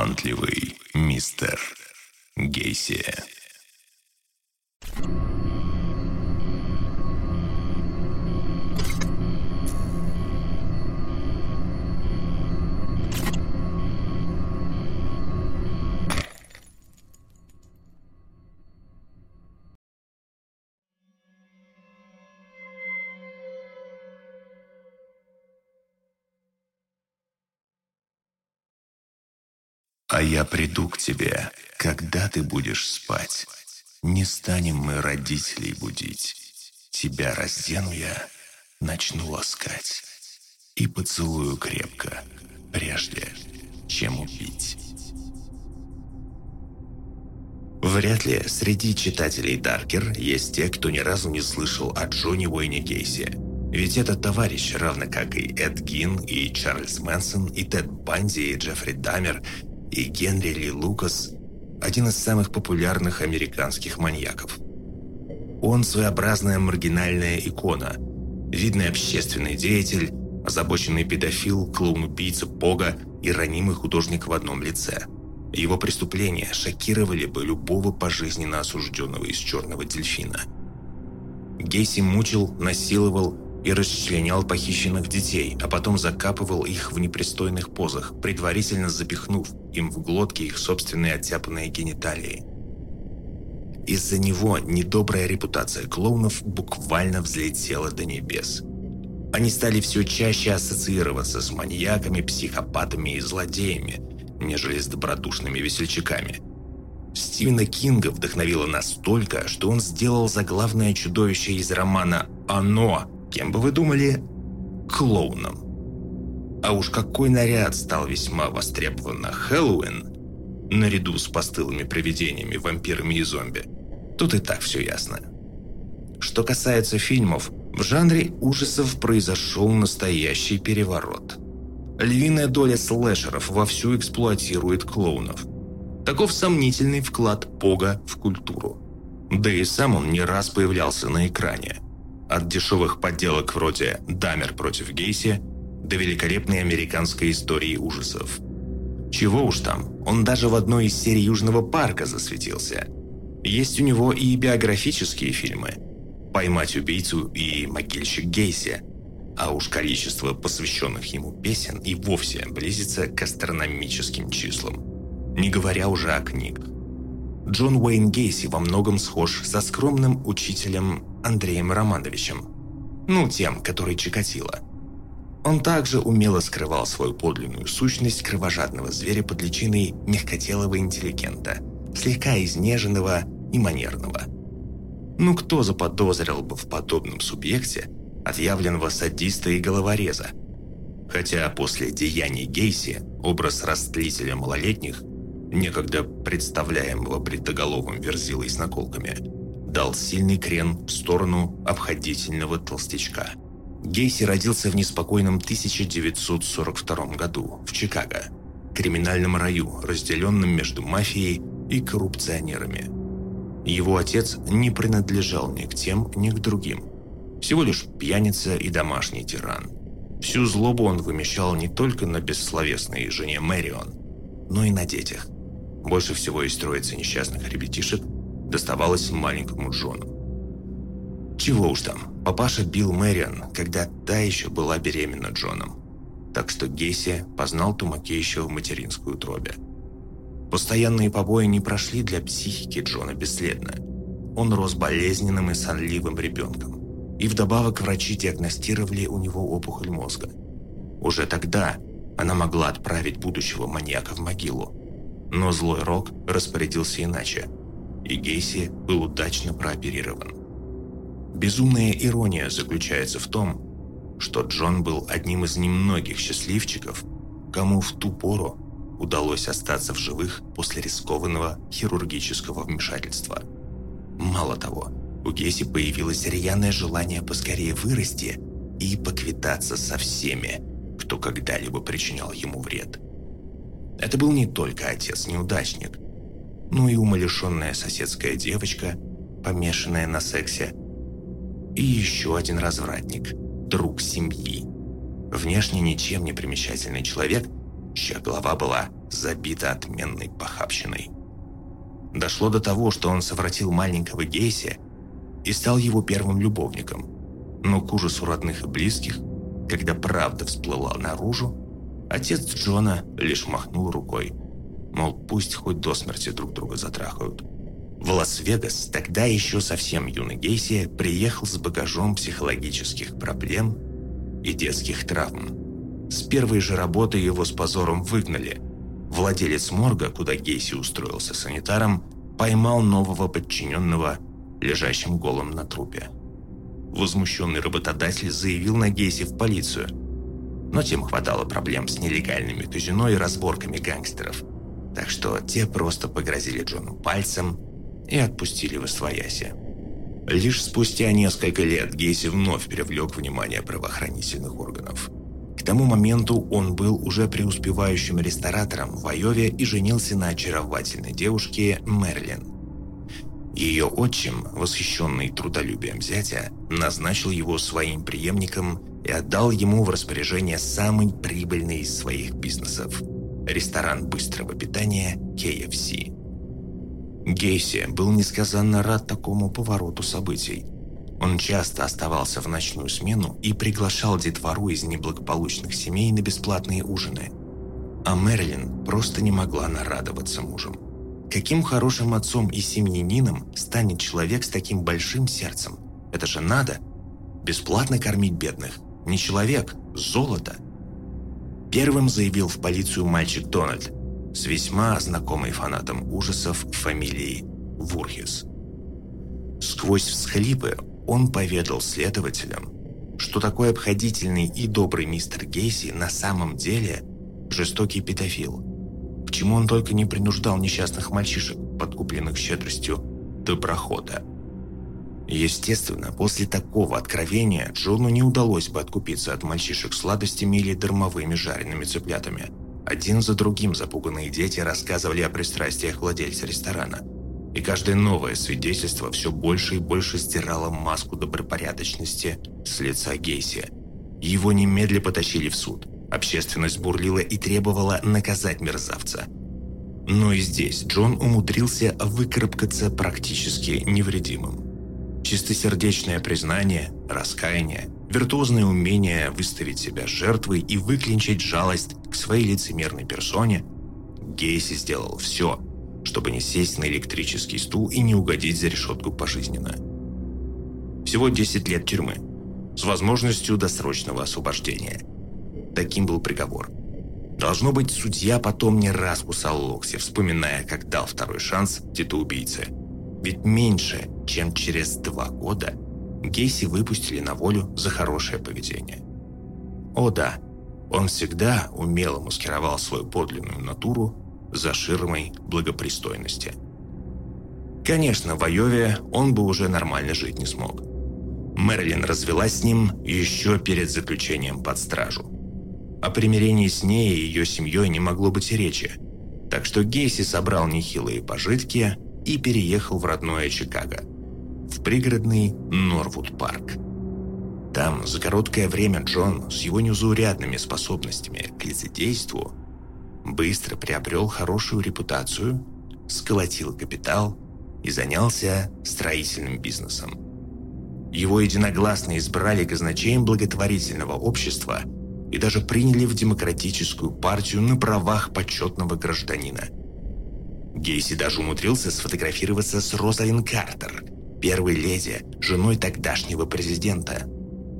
талантливый мистер Гейси. А я приду к тебе, когда ты будешь спать. Не станем мы родителей будить. Тебя раздену я, начну ласкать. И поцелую крепко, прежде чем убить. Вряд ли среди читателей Даркер есть те, кто ни разу не слышал о Джонни Уэйне Гейси. Ведь этот товарищ, равно как и Эд Гин, и Чарльз Мэнсон, и Тед Банди, и Джеффри Дамер – и Генри Ли Лукас – один из самых популярных американских маньяков. Он своеобразная маргинальная икона, видный общественный деятель, озабоченный педофил, клоун-убийца, бога и ранимый художник в одном лице. Его преступления шокировали бы любого пожизненно осужденного из черного дельфина. Гейси мучил, насиловал и расчленял похищенных детей, а потом закапывал их в непристойных позах, предварительно запихнув им в глотки их собственные оттяпанные гениталии. Из-за него недобрая репутация клоунов буквально взлетела до небес. Они стали все чаще ассоциироваться с маньяками, психопатами и злодеями, нежели с добродушными весельчаками. Стивена Кинга вдохновило настолько, что он сделал заглавное чудовище из романа «Оно» Кем бы вы думали? Клоуном. А уж какой наряд стал весьма востребован на Хэллоуин, наряду с постылыми привидениями, вампирами и зомби. Тут и так все ясно. Что касается фильмов, в жанре ужасов произошел настоящий переворот. Львиная доля слэшеров вовсю эксплуатирует клоунов. Таков сомнительный вклад Пога в культуру. Да и сам он не раз появлялся на экране – от дешевых подделок вроде «Дамер против Гейси» до великолепной американской истории ужасов. Чего уж там, он даже в одной из серий Южного парка засветился. Есть у него и биографические фильмы «Поймать убийцу» и «Могильщик Гейси», а уж количество посвященных ему песен и вовсе близится к астрономическим числам. Не говоря уже о книгах. Джон Уэйн Гейси во многом схож со скромным учителем Андреем Романовичем. Ну, тем, который Чикатило. Он также умело скрывал свою подлинную сущность кровожадного зверя под личиной мягкотелого интеллигента, слегка изнеженного и манерного. Ну кто заподозрил бы в подобном субъекте отъявленного садиста и головореза? Хотя после деяний Гейси образ растлителя малолетних, некогда представляемого бритоголовым верзилой с наколками – дал сильный крен в сторону обходительного толстячка. Гейси родился в неспокойном 1942 году в Чикаго, криминальном раю, разделенном между мафией и коррупционерами. Его отец не принадлежал ни к тем, ни к другим. Всего лишь пьяница и домашний тиран. Всю злобу он вымещал не только на бессловесной жене Мэрион, но и на детях. Больше всего из троицы несчастных ребятишек доставалось маленькому Джону. Чего уж там, папаша бил Мэриан, когда та еще была беременна Джоном. Так что Гесси познал Тумаке еще в материнскую утробе. Постоянные побои не прошли для психики Джона бесследно. Он рос болезненным и сонливым ребенком. И вдобавок врачи диагностировали у него опухоль мозга. Уже тогда она могла отправить будущего маньяка в могилу. Но злой Рок распорядился иначе – и Гейси был удачно прооперирован. Безумная ирония заключается в том, что Джон был одним из немногих счастливчиков, кому в ту пору удалось остаться в живых после рискованного хирургического вмешательства. Мало того, у Гейси появилось рьяное желание поскорее вырасти и поквитаться со всеми, кто когда-либо причинял ему вред. Это был не только отец-неудачник – ну и умалишенная соседская девочка, помешанная на сексе, и еще один развратник, друг семьи. Внешне ничем не примечательный человек, чья голова была забита отменной похабщиной. Дошло до того, что он совратил маленького Гейси и стал его первым любовником. Но к ужасу родных и близких, когда правда всплыла наружу, отец Джона лишь махнул рукой. Мол, пусть хоть до смерти друг друга затрахают. В Лас-Вегас тогда еще совсем юный Гейси приехал с багажом психологических проблем и детских травм. С первой же работы его с позором выгнали. Владелец морга, куда Гейси устроился санитаром, поймал нового подчиненного, лежащим голым на трупе. Возмущенный работодатель заявил на Гейси в полицию. Но тем хватало проблем с нелегальными казино и разборками гангстеров. Так что те просто погрозили Джону пальцем и отпустили в освояси. Лишь спустя несколько лет Гейси вновь привлек внимание правоохранительных органов. К тому моменту он был уже преуспевающим ресторатором в Айове и женился на очаровательной девушке Мерлин. Ее отчим, восхищенный трудолюбием зятя, назначил его своим преемником и отдал ему в распоряжение самый прибыльный из своих бизнесов – ресторан быстрого питания KFC. Гейси был несказанно рад такому повороту событий. Он часто оставался в ночную смену и приглашал детвору из неблагополучных семей на бесплатные ужины. А Мерлин просто не могла нарадоваться мужем. Каким хорошим отцом и семьянином станет человек с таким большим сердцем? Это же надо! Бесплатно кормить бедных. Не человек, золото. Первым заявил в полицию мальчик Дональд, с весьма знакомой фанатом ужасов фамилией Вурхис. Сквозь всхлипы он поведал следователям, что такой обходительный и добрый мистер Гейси на самом деле жестокий педофил. К чему он только не принуждал несчастных мальчишек, подкупленных щедростью доброхода. Естественно, после такого откровения Джону не удалось бы откупиться от мальчишек сладостями или дармовыми жареными цыплятами – один за другим запуганные дети рассказывали о пристрастиях владельца ресторана. И каждое новое свидетельство все больше и больше стирало маску добропорядочности с лица Гейси. Его немедля потащили в суд. Общественность бурлила и требовала наказать мерзавца. Но и здесь Джон умудрился выкарабкаться практически невредимым. Чистосердечное признание, раскаяние – виртуозное умение выставить себя жертвой и выклинчить жалость к своей лицемерной персоне, Гейси сделал все, чтобы не сесть на электрический стул и не угодить за решетку пожизненно. Всего 10 лет тюрьмы, с возможностью досрочного освобождения. Таким был приговор. Должно быть, судья потом не раз кусал локти, вспоминая, как дал второй шанс детоубийце. Ведь меньше, чем через два года – Гейси выпустили на волю за хорошее поведение. О да, он всегда умело маскировал свою подлинную натуру за ширмой благопристойности. Конечно, в Айове он бы уже нормально жить не смог. Мэрилин развелась с ним еще перед заключением под стражу. О примирении с ней и ее семьей не могло быть и речи, так что Гейси собрал нехилые пожитки и переехал в родное Чикаго – в пригородный Норвуд-парк. Там за короткое время Джон с его неузаурядными способностями к лицедейству быстро приобрел хорошую репутацию, сколотил капитал и занялся строительным бизнесом. Его единогласно избрали казначеем благотворительного общества и даже приняли в демократическую партию на правах почетного гражданина. Гейси даже умудрился сфотографироваться с Розалин Картер – первой леди, женой тогдашнего президента.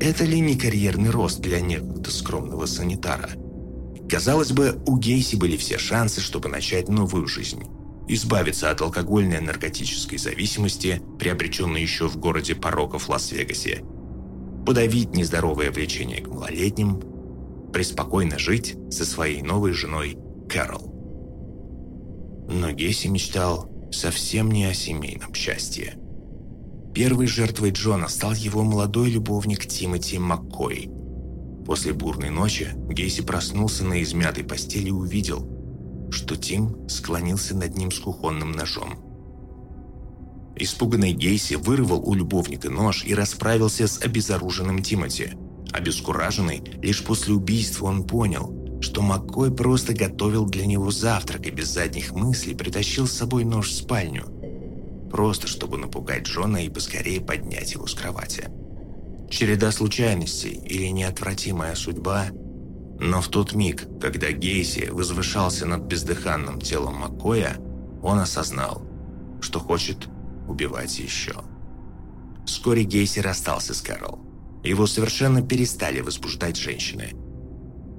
Это ли не карьерный рост для некогда скромного санитара? Казалось бы, у Гейси были все шансы, чтобы начать новую жизнь. Избавиться от алкогольной наркотической зависимости, приобретенной еще в городе пороков Лас-Вегасе. Подавить нездоровое влечение к малолетним. Преспокойно жить со своей новой женой Кэрол. Но Гейси мечтал совсем не о семейном счастье. Первой жертвой Джона стал его молодой любовник Тимоти Маккой. После бурной ночи Гейси проснулся на измятой постели и увидел, что Тим склонился над ним с кухонным ножом. Испуганный Гейси вырвал у любовника нож и расправился с обезоруженным Тимоти. Обескураженный, лишь после убийства он понял, что Маккой просто готовил для него завтрак и без задних мыслей притащил с собой нож в спальню. Просто чтобы напугать Джона и поскорее поднять его с кровати. Череда случайностей или неотвратимая судьба – но в тот миг, когда Гейси возвышался над бездыханным телом Маккоя, он осознал, что хочет убивать еще. Вскоре Гейси расстался с Кэрол. Его совершенно перестали возбуждать женщины.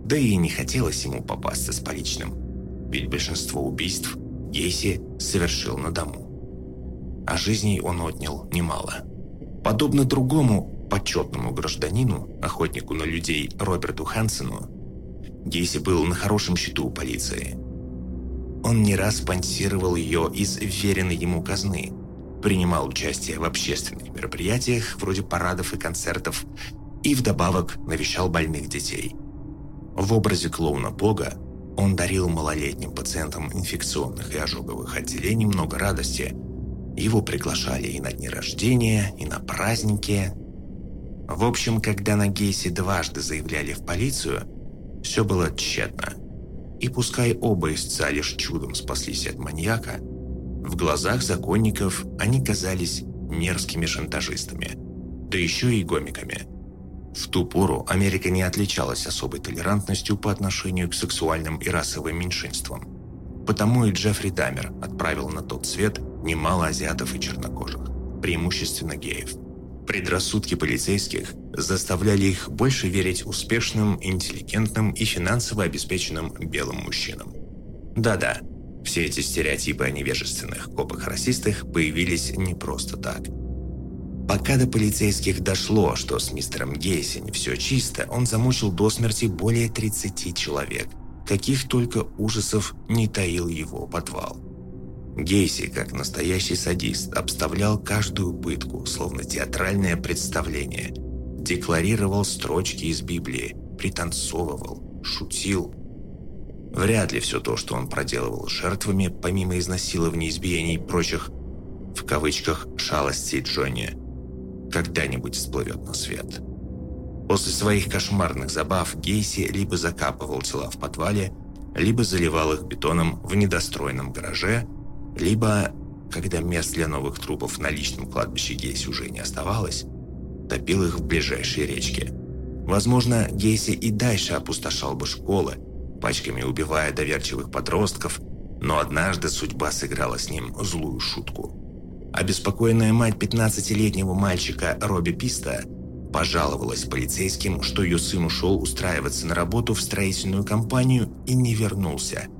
Да и не хотелось ему попасться с поличным, ведь большинство убийств Гейси совершил на дому. А жизней он отнял немало. Подобно другому почетному гражданину, охотнику на людей Роберту Хансену, Гейси был на хорошем счету у полиции. Он не раз спонсировал ее из веренной ему казны, принимал участие в общественных мероприятиях вроде парадов и концертов и вдобавок навещал больных детей. В образе клоуна Бога он дарил малолетним пациентам инфекционных и ожоговых отделений много радости. Его приглашали и на дни рождения, и на праздники. В общем, когда на Гейси дважды заявляли в полицию – все было тщетно. И пускай оба истца лишь чудом спаслись от маньяка, в глазах законников они казались мерзкими шантажистами, да еще и гомиками. В ту пору Америка не отличалась особой толерантностью по отношению к сексуальным и расовым меньшинствам. Потому и Джеффри Дамер отправил на тот свет немало азиатов и чернокожих, преимущественно геев. Предрассудки полицейских заставляли их больше верить успешным, интеллигентным и финансово обеспеченным белым мужчинам. Да-да, все эти стереотипы о невежественных копах-расистах появились не просто так. Пока до полицейских дошло, что с мистером Гейси все чисто, он замучил до смерти более 30 человек. Каких только ужасов не таил его подвал. Гейси, как настоящий садист, обставлял каждую пытку, словно театральное представление. Декларировал строчки из Библии, пританцовывал, шутил. Вряд ли все то, что он проделывал с жертвами, помимо изнасилований, избиений и прочих, в кавычках, шалостей Джонни, когда-нибудь всплывет на свет. После своих кошмарных забав Гейси либо закапывал тела в подвале, либо заливал их бетоном в недостроенном гараже, либо, когда мест для новых трупов на личном кладбище Гейси уже не оставалось, топил их в ближайшей речке. Возможно, Гейси и дальше опустошал бы школы, пачками убивая доверчивых подростков, но однажды судьба сыграла с ним злую шутку. Обеспокоенная мать 15-летнего мальчика Робби Писта пожаловалась полицейским, что ее сын ушел устраиваться на работу в строительную компанию и не вернулся –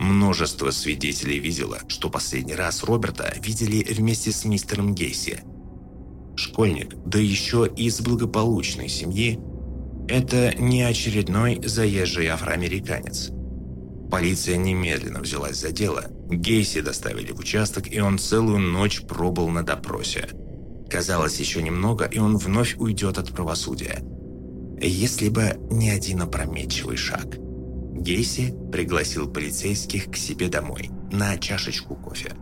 Множество свидетелей видело, что последний раз Роберта видели вместе с мистером Гейси. Школьник, да еще из благополучной семьи, это не очередной заезжий афроамериканец. Полиция немедленно взялась за дело. Гейси доставили в участок, и он целую ночь пробыл на допросе. Казалось, еще немного, и он вновь уйдет от правосудия. Если бы не один опрометчивый шаг – Гейси пригласил полицейских к себе домой на чашечку кофе.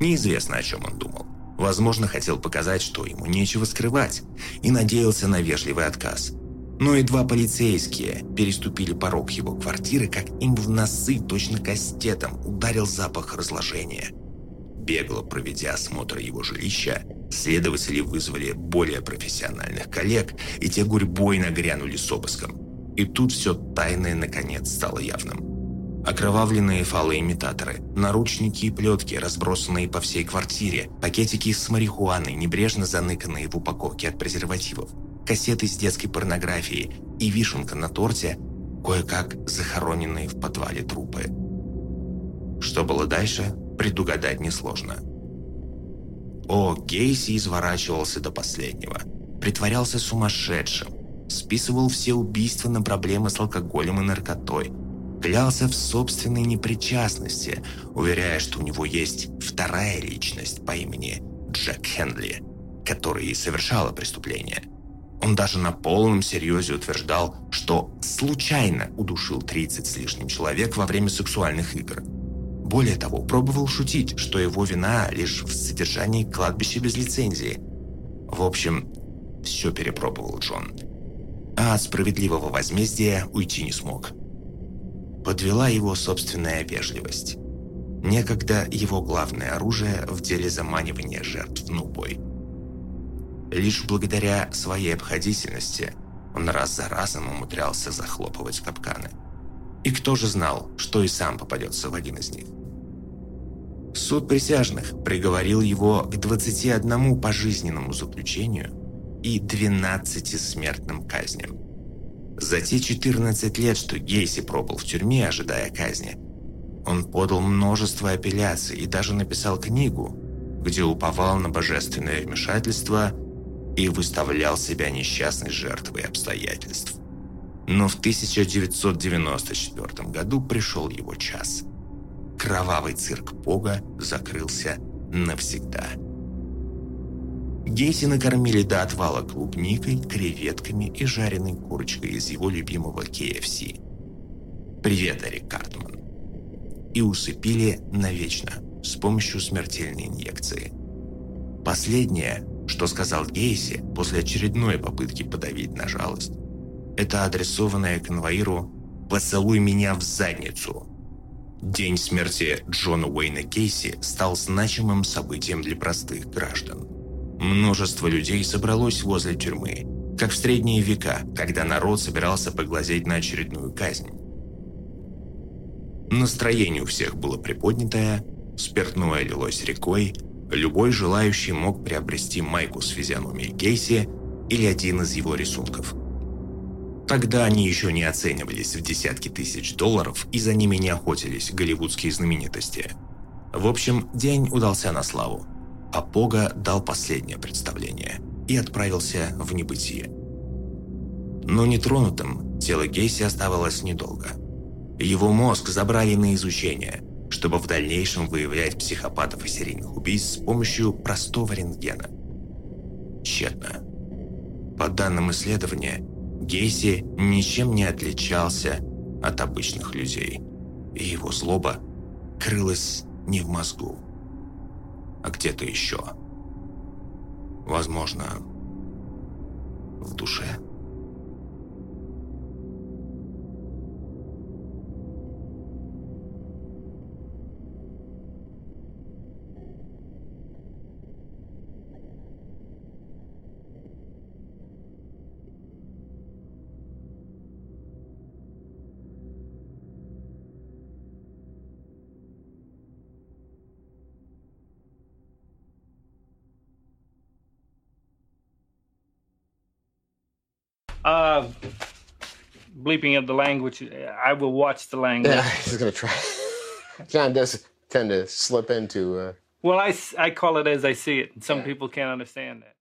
Неизвестно, о чем он думал. Возможно, хотел показать, что ему нечего скрывать, и надеялся на вежливый отказ. Но едва полицейские переступили порог его квартиры, как им в носы точно кастетом ударил запах разложения. Бегло проведя осмотр его жилища, следователи вызвали более профессиональных коллег, и те гурьбой нагрянули с обыском. И тут все тайное наконец стало явным. Окровавленные фалоимитаторы, наручники и плетки, разбросанные по всей квартире, пакетики с марихуаной, небрежно заныканные в упаковке от презервативов, кассеты с детской порнографией и вишенка на торте, кое-как захороненные в подвале трупы. Что было дальше, предугадать несложно. О, Гейси изворачивался до последнего. Притворялся сумасшедшим, списывал все убийства на проблемы с алкоголем и наркотой, клялся в собственной непричастности, уверяя, что у него есть вторая личность по имени Джек Хенли, которая и совершала преступление. Он даже на полном серьезе утверждал, что случайно удушил 30 с лишним человек во время сексуальных игр. Более того, пробовал шутить, что его вина лишь в содержании кладбища без лицензии. В общем, все перепробовал Джон а от справедливого возмездия уйти не смог. Подвела его собственная вежливость. Некогда его главное оружие в деле заманивания жертв на убой. Лишь благодаря своей обходительности он раз за разом умудрялся захлопывать капканы. И кто же знал, что и сам попадется в один из них? Суд присяжных приговорил его к 21 пожизненному заключению и 12 смертным казням. За те 14 лет, что Гейси пробыл в тюрьме, ожидая казни, он подал множество апелляций и даже написал книгу, где уповал на божественное вмешательство и выставлял себя несчастной жертвой обстоятельств. Но в 1994 году пришел его час. Кровавый цирк Бога закрылся навсегда. Гейси накормили до отвала клубникой, креветками и жареной курочкой из его любимого KFC. «Привет, Эрик Картман!» И усыпили навечно с помощью смертельной инъекции. Последнее, что сказал Гейси после очередной попытки подавить на жалость, это адресованное конвоиру «Поцелуй меня в задницу». День смерти Джона Уэйна Гейси стал значимым событием для простых граждан. Множество людей собралось возле тюрьмы, как в средние века, когда народ собирался поглазеть на очередную казнь. Настроение у всех было приподнятое, спиртное лилось рекой, любой желающий мог приобрести майку с физиономией Гейси или один из его рисунков. Тогда они еще не оценивались в десятки тысяч долларов и за ними не охотились голливудские знаменитости. В общем, день удался на славу – а Пога дал последнее представление и отправился в небытие. Но нетронутым тело Гейси оставалось недолго. Его мозг забрали на изучение, чтобы в дальнейшем выявлять психопатов и серийных убийц с помощью простого рентгена. Тщетно. По данным исследования, Гейси ничем не отличался от обычных людей, и его злоба крылась не в мозгу, а где-то еще. Возможно, в душе. Uh, bleeping of the language. I will watch the language. Yeah, he's gonna try. John does tend to slip into. Uh... Well, I, I call it as I see it. Some Yeah. people can't understand that.